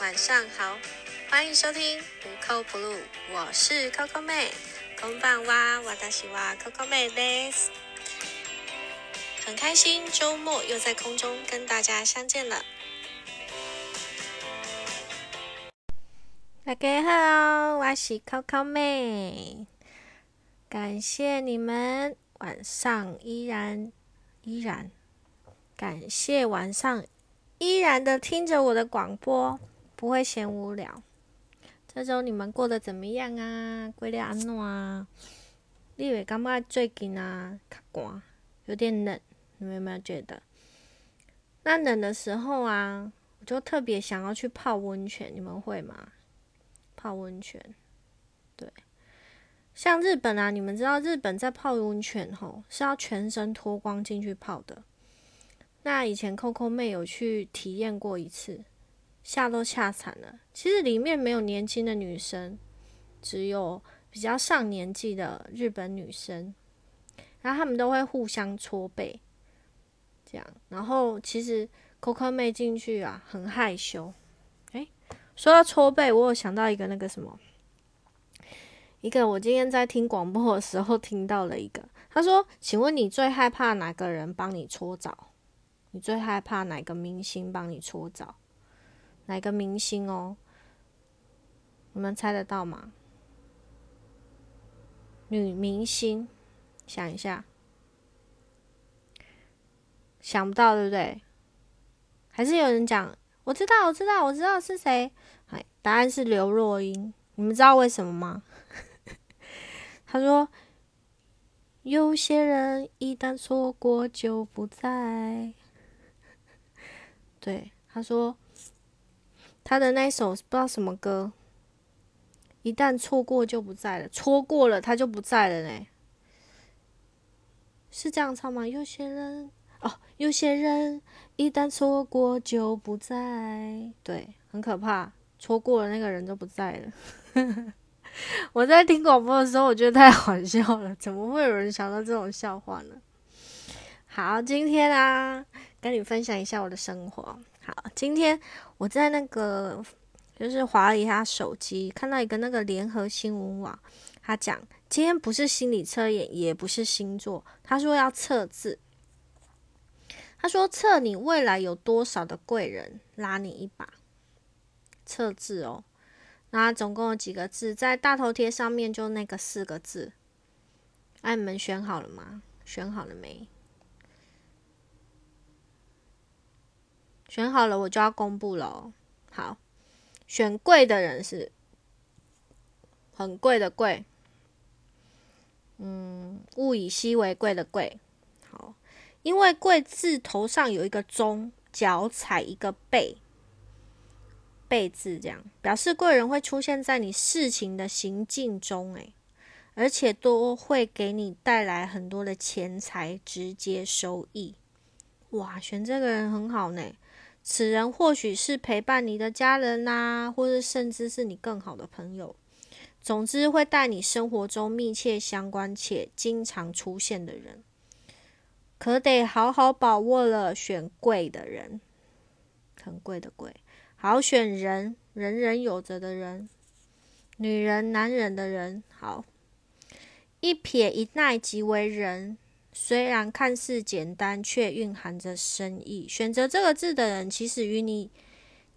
晚上好，欢迎收听无扣 blue，我是 Coco 妹，こんばんは，私は Coco 妹です。很开心周末又在空中跟大家相见了。大家好，我是 Coco 妹，感谢你们晚上依然依然，感谢晚上依然的听着我的广播， 不会嫌无聊。这周你们过得怎么样啊？过得安怎啊？你会感觉最近啊，较寒，有点冷，你们有没有觉得？那冷的时候啊，我就特别想要去泡温泉，你们会吗？泡温泉，对，像日本啊，你们知道日本在泡温泉吼是要全身脱光进去泡的。那以前 Coco 妹有去体验过一次，吓都吓惨了。其实里面没有年轻的女生，只有比较上年纪的日本女生，然后他们都会互相搓背，这样。然后其实 Coco 妹进去啊，很害羞。诶，说到搓背，我有想到一个那个什么，一个我今天在听广播的时候听到了一个，他说：“请问你最害怕哪个人帮你搓澡？”你最害怕哪个明星帮你搓澡？哪个明星哦？你们猜得到吗？女明星，想一下，想不到对不对？还是有人讲，我知道，我知道，我知道是谁。哎，答案是刘若英。你们知道为什么吗？他说。有些人一旦错过就不再。对，他说他的那首不知道什么歌，一旦错过就不在了，错过了他就不在了呢。是这样唱吗？有些人哦，有些人一旦错过就不在，对，很可怕，错过了那个人就不在了。我在听广播的时候，我觉得太好笑了，怎么会有人想到这种笑话呢？好，今天啊，跟你分享一下我的生活。好，今天我在那个就是划了一下手机，看到一个那个联合新闻网，他讲今天不是心理测验，也不是星座，他说要测字。他说测你未来有多少的贵人拉你一把，测字哦。那总共有几个字？在大头贴上面就那个四个字。哎，你们选好了吗？选好了没？选好了，我就要公布了。好，选贵的人是很贵的贵，嗯，物以稀为贵的贵。好，因为贵字头上有一个钟，脚踩一个贝。贝字这样表示贵人会出现在你事情的行进中，诶，而且都会给你带来很多的钱财直接收益。哇，选这个人很好呢。此人或许是陪伴你的家人呐，或者甚至是你更好的朋友。总之，会带你生活中密切相关且经常出现的人，可得好好把握了。选贵的人，很贵的贵。好选人，人人有责的人，女人、男人的人。好，一撇一捺即为人。虽然看似简单，却蕴含着深意。选择这个字的人，其实与你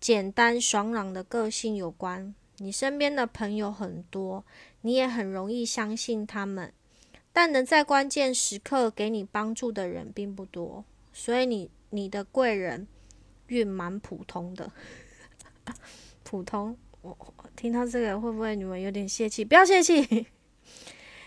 简单爽朗的个性有关。你身边的朋友很多，你也很容易相信他们，但能在关键时刻给你帮助的人并不多。所以，你你的贵人运蛮普通的。普通，我听到这个会不会你们有点泄气？不要泄气。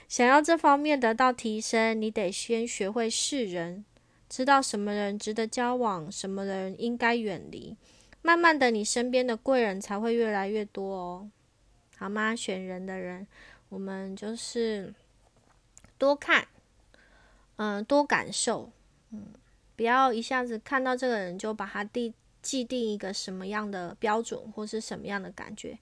想要这方面得到提升，你得先学会识人，知道什么人值得交往，什么人应该远离。慢慢的，你身边的贵人才会越来越多哦，好吗？选人的人，我们就是多看，嗯，多感受，嗯，不要一下子看到这个人就把他定。既定一个什么样的标准，或是什么样的感觉，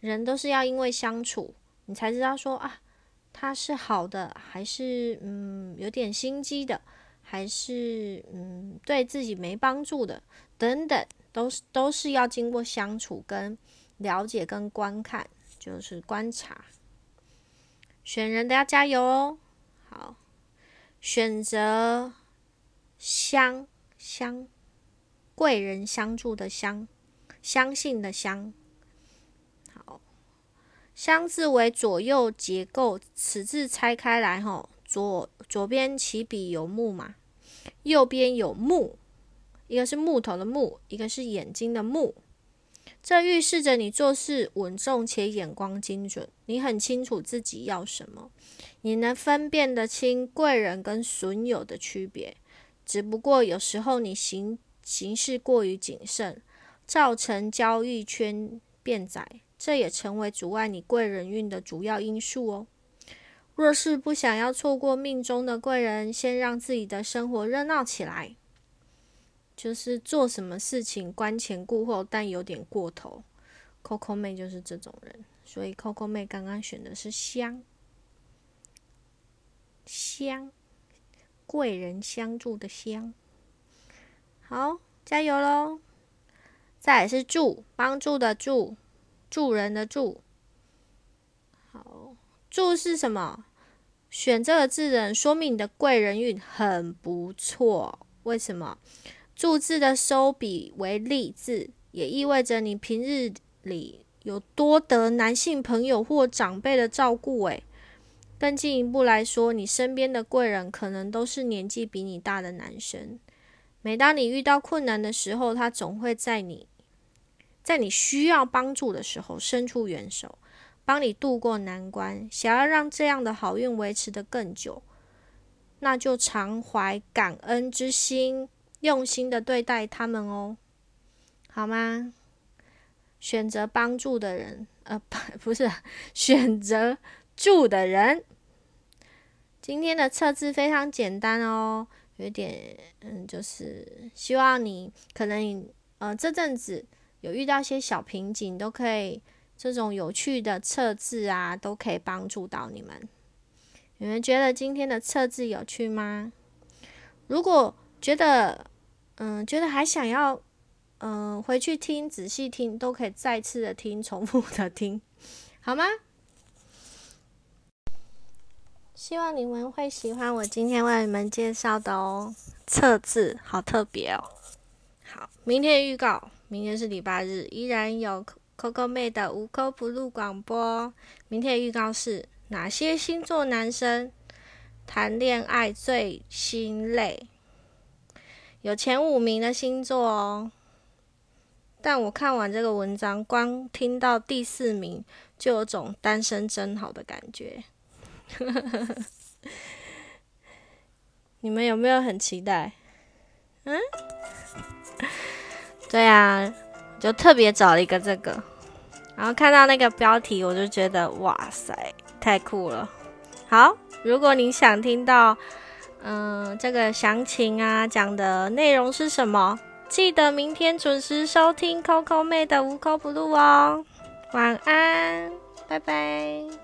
人都是要因为相处，你才知道说啊，他是好的，还是嗯有点心机的，还是嗯对自己没帮助的，等等都是都是要经过相处、跟了解、跟观看，就是观察。选人的要加油哦。好，选择相相贵人相助的相，相信的相。好，相字为左右结构，此字拆开来，吼，左左边起笔有木嘛，右边有木。一个是木头的木，一个是眼睛的目，这预示着你做事稳重且眼光精准。你很清楚自己要什么，你能分辨得清贵人跟损友的区别。只不过有时候你行行事过于谨慎，造成交易圈变窄，这也成为阻碍你贵人运的主要因素哦。若是不想要错过命中的贵人，先让自己的生活热闹起来。就是做什么事情观前顾后，但有点过头。Coco 妹就是这种人，所以 Coco 妹刚刚选的是香香贵人相助的香。好，加油喽！再是助帮助的助助人的助。好，助是什么？选这个字人，说明你的贵人运很不错。为什么？助字的收笔为立字，也意味着你平日里有多得男性朋友或长辈的照顾。诶，更进一步来说，你身边的贵人可能都是年纪比你大的男生。每当你遇到困难的时候，他总会在你在你需要帮助的时候伸出援手，帮你渡过难关。想要让这样的好运维持得更久，那就常怀感恩之心。用心的对待他们哦，好吗？选择帮助的人，呃，不，是选择助的人。今天的测字非常简单哦，有点，嗯，就是希望你可能，呃，这阵子有遇到一些小瓶颈，都可以这种有趣的测字啊，都可以帮助到你们。你们觉得今天的测字有趣吗？如果觉得，嗯，觉得还想要，嗯，回去听，仔细听，都可以再次的听，重复的听，好吗？希望你们会喜欢我今天为你们介绍的哦，测字好特别哦。好，明天预告，明天是礼拜日，依然有 Coco 妹的无扣不录广播。明天的预告是哪些星座男生谈恋爱最心累？有前五名的星座哦，但我看完这个文章，光听到第四名就有种单身真好的感觉。你们有没有很期待？嗯，对啊，就特别找了一个这个，然后看到那个标题，我就觉得哇塞，太酷了。好，如果你想听到。嗯，这个详情啊，讲的内容是什么？记得明天准时收听 Coco 妹的无口不录哦。晚安，拜拜。